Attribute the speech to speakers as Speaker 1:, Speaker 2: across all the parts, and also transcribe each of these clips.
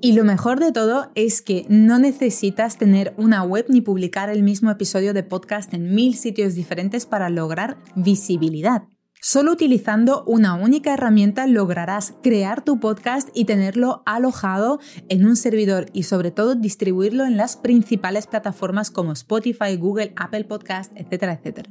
Speaker 1: Y lo mejor de todo es que no necesitas tener una web ni publicar el mismo episodio de podcast en mil sitios diferentes para lograr visibilidad. Solo utilizando una única herramienta lograrás crear tu podcast y tenerlo alojado en un servidor y sobre todo distribuirlo en las principales plataformas como Spotify, Google, Apple Podcast, etcétera, etcétera.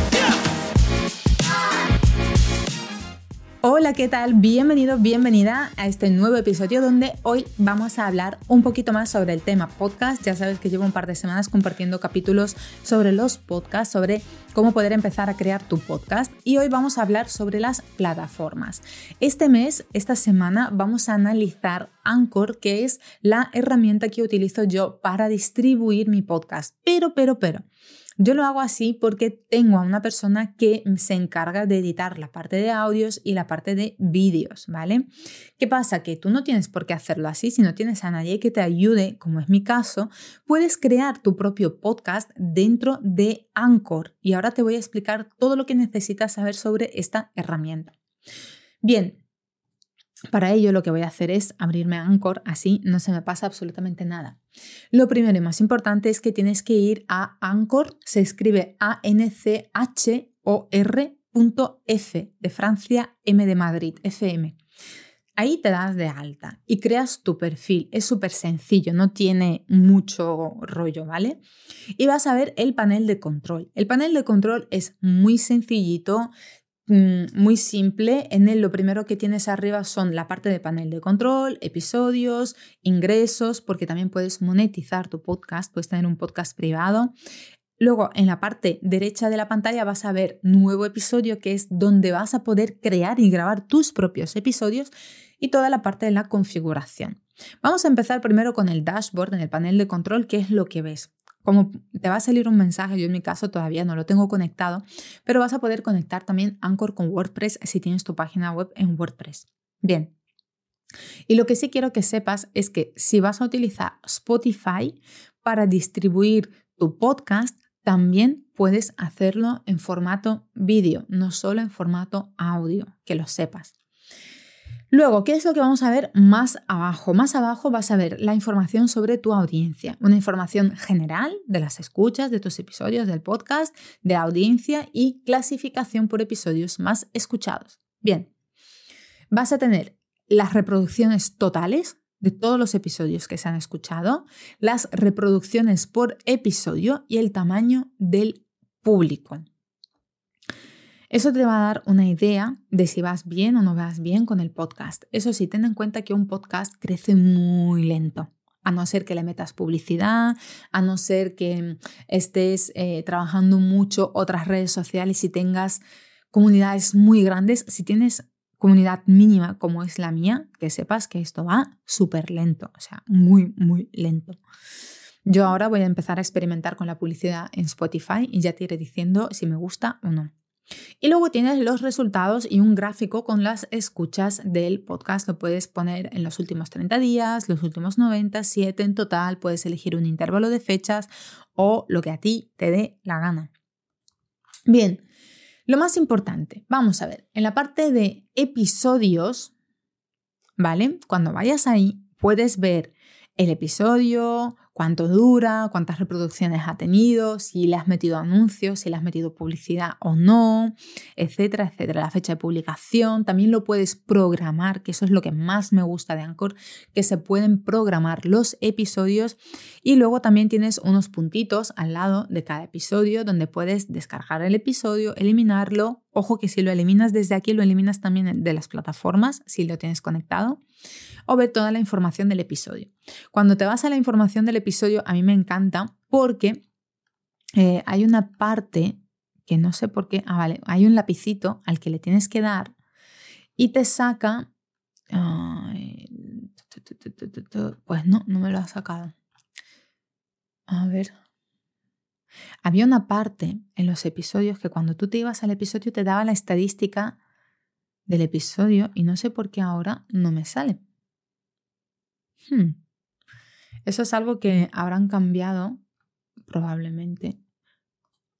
Speaker 1: Hola, ¿qué tal? Bienvenido, bienvenida a este nuevo episodio donde hoy vamos a hablar un poquito más sobre el tema podcast. Ya sabes que llevo un par de semanas compartiendo capítulos sobre los podcasts, sobre cómo poder empezar a crear tu podcast y hoy vamos a hablar sobre las plataformas. Este mes, esta semana, vamos a analizar Anchor, que es la herramienta que utilizo yo para distribuir mi podcast. Pero, pero, pero. Yo lo hago así porque tengo a una persona que se encarga de editar la parte de audios y la parte de vídeos, ¿vale? ¿Qué pasa? Que tú no tienes por qué hacerlo así, si no tienes a nadie que te ayude, como es mi caso, puedes crear tu propio podcast dentro de Anchor y ahora te voy a explicar todo lo que necesitas saber sobre esta herramienta. Bien, para ello lo que voy a hacer es abrirme Anchor, así no se me pasa absolutamente nada. Lo primero y más importante es que tienes que ir a Anchor, se escribe A-N-C-H-O-R.f de Francia, M de Madrid, FM. Ahí te das de alta y creas tu perfil. Es súper sencillo, no tiene mucho rollo, ¿vale? Y vas a ver el panel de control. El panel de control es muy sencillito, muy simple. En él lo primero que tienes arriba son la parte de panel de control, episodios, ingresos, porque también puedes monetizar tu podcast, puedes tener un podcast privado. Luego, en la parte derecha de la pantalla vas a ver nuevo episodio, que es donde vas a poder crear y grabar tus propios episodios y toda la parte de la configuración. Vamos a empezar primero con el dashboard en el panel de control, que es lo que ves como te va a salir un mensaje, yo en mi caso todavía no lo tengo conectado, pero vas a poder conectar también Anchor con WordPress si tienes tu página web en WordPress. Bien. Y lo que sí quiero que sepas es que si vas a utilizar Spotify para distribuir tu podcast, también puedes hacerlo en formato vídeo, no solo en formato audio, que lo sepas. Luego, ¿qué es lo que vamos a ver más abajo? Más abajo vas a ver la información sobre tu audiencia, una información general de las escuchas de tus episodios del podcast, de audiencia y clasificación por episodios más escuchados. Bien, vas a tener las reproducciones totales de todos los episodios que se han escuchado, las reproducciones por episodio y el tamaño del público. Eso te va a dar una idea de si vas bien o no vas bien con el podcast. Eso sí, ten en cuenta que un podcast crece muy lento. A no ser que le metas publicidad, a no ser que estés eh, trabajando mucho otras redes sociales y tengas comunidades muy grandes. Si tienes comunidad mínima como es la mía, que sepas que esto va súper lento, o sea, muy, muy lento. Yo ahora voy a empezar a experimentar con la publicidad en Spotify y ya te iré diciendo si me gusta o no. Y luego tienes los resultados y un gráfico con las escuchas del podcast. Lo puedes poner en los últimos 30 días, los últimos 90, 7 en total. Puedes elegir un intervalo de fechas o lo que a ti te dé la gana. Bien, lo más importante, vamos a ver, en la parte de episodios, ¿vale? Cuando vayas ahí, puedes ver el episodio, cuánto dura, cuántas reproducciones ha tenido, si le has metido anuncios, si le has metido publicidad o no, etcétera, etcétera. La fecha de publicación, también lo puedes programar, que eso es lo que más me gusta de Anchor, que se pueden programar los episodios y luego también tienes unos puntitos al lado de cada episodio donde puedes descargar el episodio, eliminarlo. Ojo que si lo eliminas desde aquí, lo eliminas también de las plataformas, si lo tienes conectado o ver toda la información del episodio. Cuando te vas a la información del episodio, a mí me encanta porque eh, hay una parte que no sé por qué, ah, vale, hay un lapicito al que le tienes que dar y te saca, pues no, no me lo ha sacado. A ver. había una parte en los episodios que cuando tú te ibas al episodio te daba la estadística del episodio y no sé por qué ahora no me sale. Hmm. Eso es algo que habrán cambiado probablemente.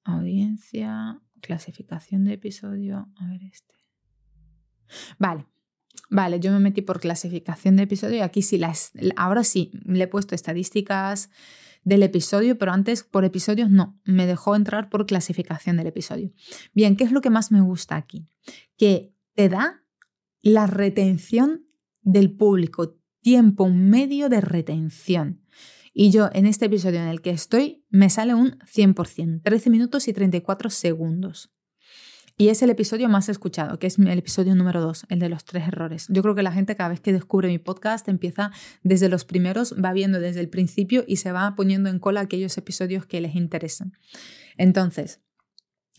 Speaker 1: Audiencia, clasificación de episodio. A ver este. Vale, vale, yo me metí por clasificación de episodio y aquí sí, ahora sí, le he puesto estadísticas del episodio, pero antes por episodios no, me dejó entrar por clasificación del episodio. Bien, ¿qué es lo que más me gusta aquí? Que te da la retención del público, tiempo medio de retención. Y yo en este episodio en el que estoy me sale un 100%, 13 minutos y 34 segundos. Y es el episodio más escuchado, que es el episodio número 2, el de los tres errores. Yo creo que la gente cada vez que descubre mi podcast empieza desde los primeros, va viendo desde el principio y se va poniendo en cola aquellos episodios que les interesan. Entonces,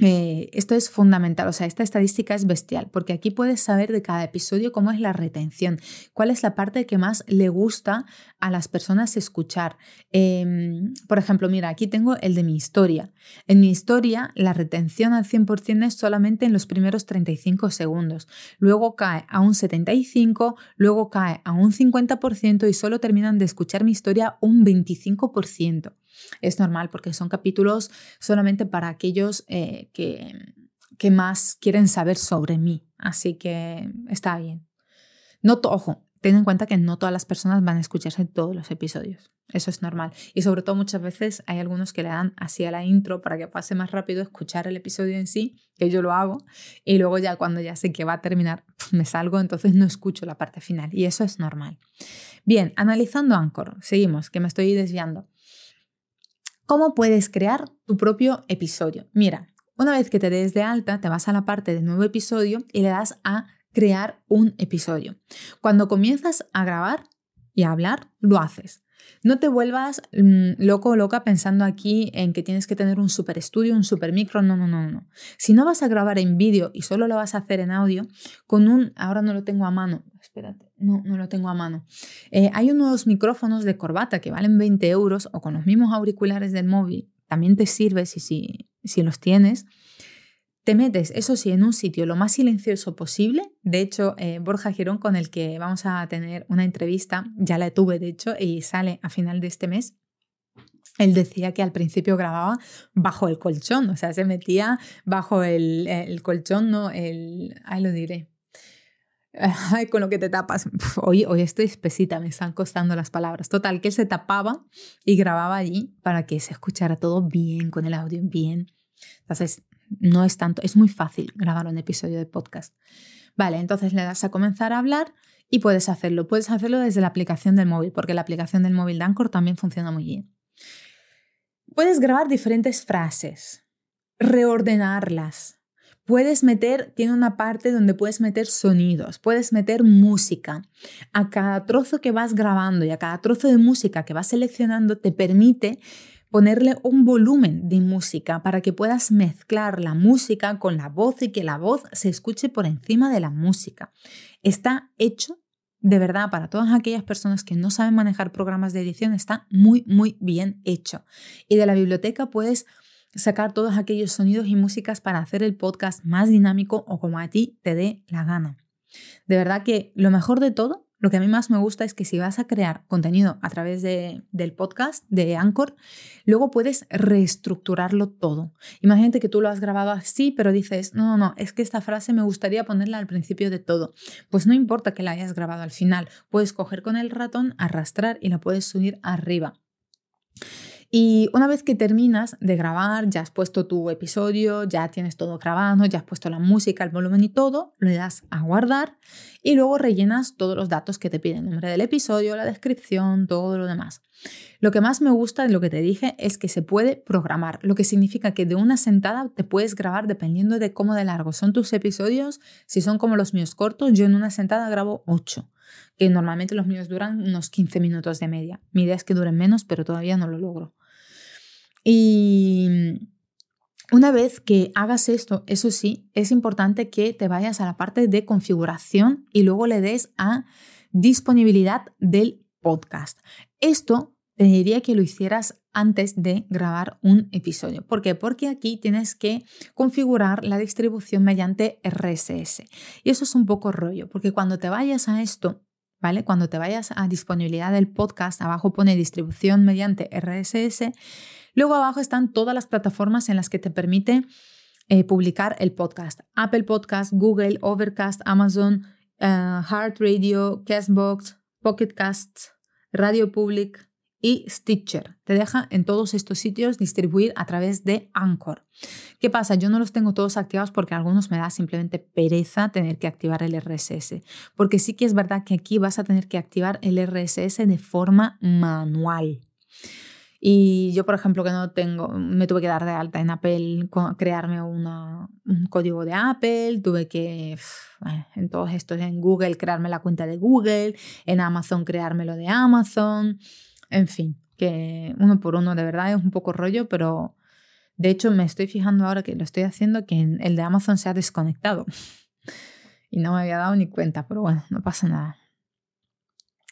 Speaker 1: eh, esto es fundamental, o sea, esta estadística es bestial, porque aquí puedes saber de cada episodio cómo es la retención, cuál es la parte que más le gusta a las personas escuchar. Em, por ejemplo, mira, aquí tengo el de mi historia. En mi historia, la retención al 100% es solamente en los primeros 35 segundos, luego cae a un 75, luego cae a un 50% y solo terminan de escuchar mi historia un 25%. Es normal porque son capítulos solamente para aquellos eh, que, que más quieren saber sobre mí. Así que está bien. No, ojo, ten en cuenta que no todas las personas van a escucharse todos los episodios. Eso es normal. Y sobre todo muchas veces hay algunos que le dan así a la intro para que pase más rápido escuchar el episodio en sí, que yo lo hago, y luego ya cuando ya sé que va a terminar, me salgo, entonces no escucho la parte final. Y eso es normal. Bien, analizando Anchor, seguimos, que me estoy desviando. ¿Cómo puedes crear tu propio episodio? Mira, una vez que te des de alta, te vas a la parte de nuevo episodio y le das a crear un episodio. Cuando comienzas a grabar y a hablar, lo haces. No te vuelvas mm, loco o loca pensando aquí en que tienes que tener un super estudio, un super micro. No, no, no, no. Si no vas a grabar en vídeo y solo lo vas a hacer en audio, con un, ahora no lo tengo a mano, espérate, no, no lo tengo a mano. Eh, hay unos micrófonos de corbata que valen 20 euros o con los mismos auriculares del móvil. También te sirve si, si, si los tienes. Te metes, eso sí, en un sitio lo más silencioso posible. De hecho, eh, Borja Girón, con el que vamos a tener una entrevista, ya la tuve, de hecho, y sale a final de este mes. Él decía que al principio grababa bajo el colchón, o sea, se metía bajo el, el colchón, no el. Ahí lo diré. Ay, con lo que te tapas. hoy, hoy estoy espesita, me están costando las palabras. Total, que él se tapaba y grababa allí para que se escuchara todo bien, con el audio bien. Entonces, no es tanto, es muy fácil grabar un episodio de podcast. Vale, entonces le das a comenzar a hablar y puedes hacerlo. Puedes hacerlo desde la aplicación del móvil, porque la aplicación del móvil de Anchor también funciona muy bien. Puedes grabar diferentes frases, reordenarlas. Puedes meter, tiene una parte donde puedes meter sonidos, puedes meter música. A cada trozo que vas grabando y a cada trozo de música que vas seleccionando te permite ponerle un volumen de música para que puedas mezclar la música con la voz y que la voz se escuche por encima de la música. Está hecho de verdad para todas aquellas personas que no saben manejar programas de edición, está muy, muy bien hecho. Y de la biblioteca puedes sacar todos aquellos sonidos y músicas para hacer el podcast más dinámico o como a ti te dé la gana. De verdad que lo mejor de todo lo que a mí más me gusta es que si vas a crear contenido a través de, del podcast, de Anchor, luego puedes reestructurarlo todo. Imagínate que tú lo has grabado así, pero dices, no, no, no, es que esta frase me gustaría ponerla al principio de todo. Pues no importa que la hayas grabado al final, puedes coger con el ratón, arrastrar y la puedes subir arriba. Y una vez que terminas de grabar, ya has puesto tu episodio, ya tienes todo grabado, ya has puesto la música, el volumen y todo, le das a guardar y luego rellenas todos los datos que te piden, nombre del episodio, la descripción, todo lo demás. Lo que más me gusta de lo que te dije es que se puede programar, lo que significa que de una sentada te puedes grabar dependiendo de cómo de largo son tus episodios. Si son como los míos cortos, yo en una sentada grabo 8, que normalmente los míos duran unos 15 minutos de media. Mi idea es que duren menos, pero todavía no lo logro. Y una vez que hagas esto, eso sí, es importante que te vayas a la parte de configuración y luego le des a disponibilidad del podcast. Esto te diría que lo hicieras antes de grabar un episodio. ¿Por qué? Porque aquí tienes que configurar la distribución mediante RSS. Y eso es un poco rollo, porque cuando te vayas a esto, ¿vale? Cuando te vayas a disponibilidad del podcast, abajo pone distribución mediante RSS. Luego abajo están todas las plataformas en las que te permite eh, publicar el podcast. Apple Podcast, Google, Overcast, Amazon, uh, Heart Radio, Castbox, Pocket Casts, Radio Public, y Stitcher. Te deja en todos estos sitios distribuir a través de Anchor. ¿Qué pasa? Yo no los tengo todos activados porque algunos me da simplemente pereza tener que activar el RSS. Porque sí que es verdad que aquí vas a tener que activar el RSS de forma manual. Y yo, por ejemplo, que no tengo, me tuve que dar de alta en Apple, crearme un código de Apple, tuve que, en todos estos, en Google, crearme la cuenta de Google, en Amazon, creármelo de Amazon. En fin, que uno por uno de verdad es un poco rollo, pero de hecho me estoy fijando ahora que lo estoy haciendo que el de Amazon se ha desconectado. y no me había dado ni cuenta, pero bueno, no pasa nada.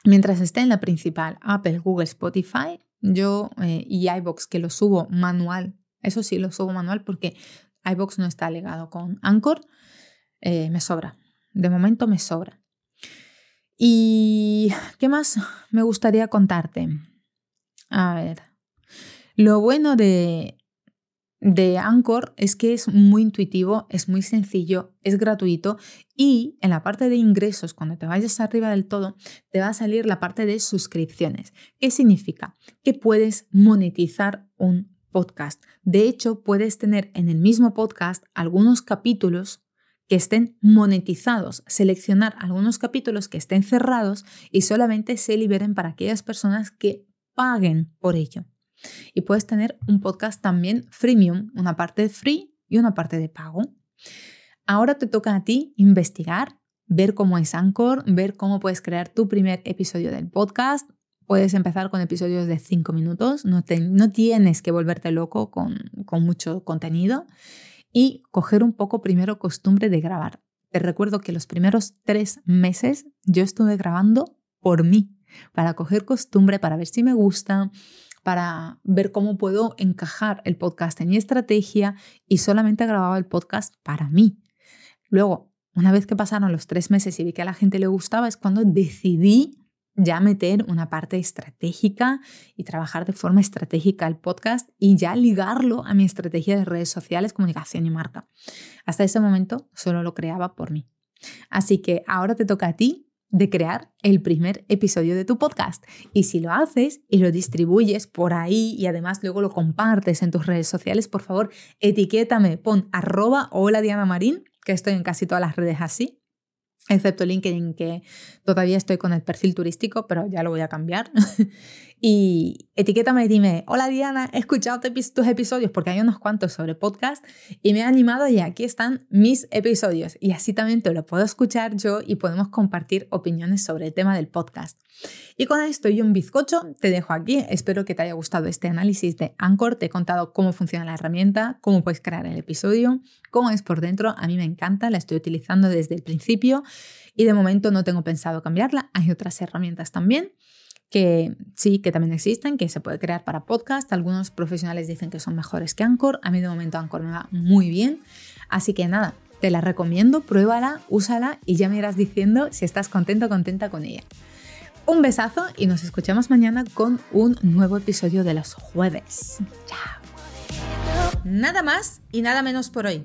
Speaker 1: Mientras esté en la principal, Apple, Google, Spotify, yo eh, y iBox, que lo subo manual, eso sí lo subo manual porque iBox no está legado con Anchor, eh, me sobra. De momento me sobra. ¿Y qué más me gustaría contarte? A ver, lo bueno de, de Anchor es que es muy intuitivo, es muy sencillo, es gratuito y en la parte de ingresos, cuando te vayas arriba del todo, te va a salir la parte de suscripciones. ¿Qué significa? Que puedes monetizar un podcast. De hecho, puedes tener en el mismo podcast algunos capítulos que estén monetizados, seleccionar algunos capítulos que estén cerrados y solamente se liberen para aquellas personas que paguen por ello. Y puedes tener un podcast también freemium, una parte free y una parte de pago. Ahora te toca a ti investigar, ver cómo es Anchor, ver cómo puedes crear tu primer episodio del podcast. Puedes empezar con episodios de 5 minutos, no, no, tienes que volverte loco con, con mucho contenido y coger un poco primero costumbre de grabar. Te recuerdo que los primeros tres meses yo estuve grabando por mí, para coger costumbre, para ver si me gusta, para ver cómo puedo encajar el podcast en mi estrategia y solamente grababa el podcast para mí. Luego, una vez que pasaron los tres meses y vi que a la gente le gustaba, es cuando decidí ya meter una parte estratégica y trabajar de forma estratégica el podcast y ya ligarlo a mi estrategia de redes sociales, comunicación y marca. Hasta ese momento solo lo creaba por mí. Así que ahora te toca a ti de crear el primer episodio de tu podcast. Y si lo haces y lo distribuyes por ahí y además luego lo compartes en tus redes sociales, por favor, etiquétame, pon arroba hola Diana Marín, que estoy en casi todas las redes así, excepto LinkedIn, que todavía estoy con el perfil turístico, pero ya lo voy a cambiar. y etiquétame y dime, hola Diana, he escuchado tus episodios porque hay unos cuantos sobre podcast y me he animado y aquí están mis episodios. Y así también te lo puedo escuchar yo y podemos compartir opiniones sobre el tema del podcast. Y con esto y un bizcocho te dejo aquí. Espero que te haya gustado este análisis de Anchor. Te he contado cómo funciona la herramienta, cómo puedes crear el episodio, cómo es por dentro. A mí me encanta, la estoy utilizando desde el principio y de momento no tengo pensado cambiarla. Hay otras herramientas también que sí, que también existen, que se puede crear para podcast. Algunos profesionales dicen que son mejores que Anchor. A mí de momento Anchor me va muy bien. Así que nada, te la recomiendo, pruébala, úsala y ya me irás diciendo si estás contento o contenta con ella. Un besazo y nos escuchamos mañana con un nuevo episodio de los jueves. Chao. Nada más y nada menos por hoy.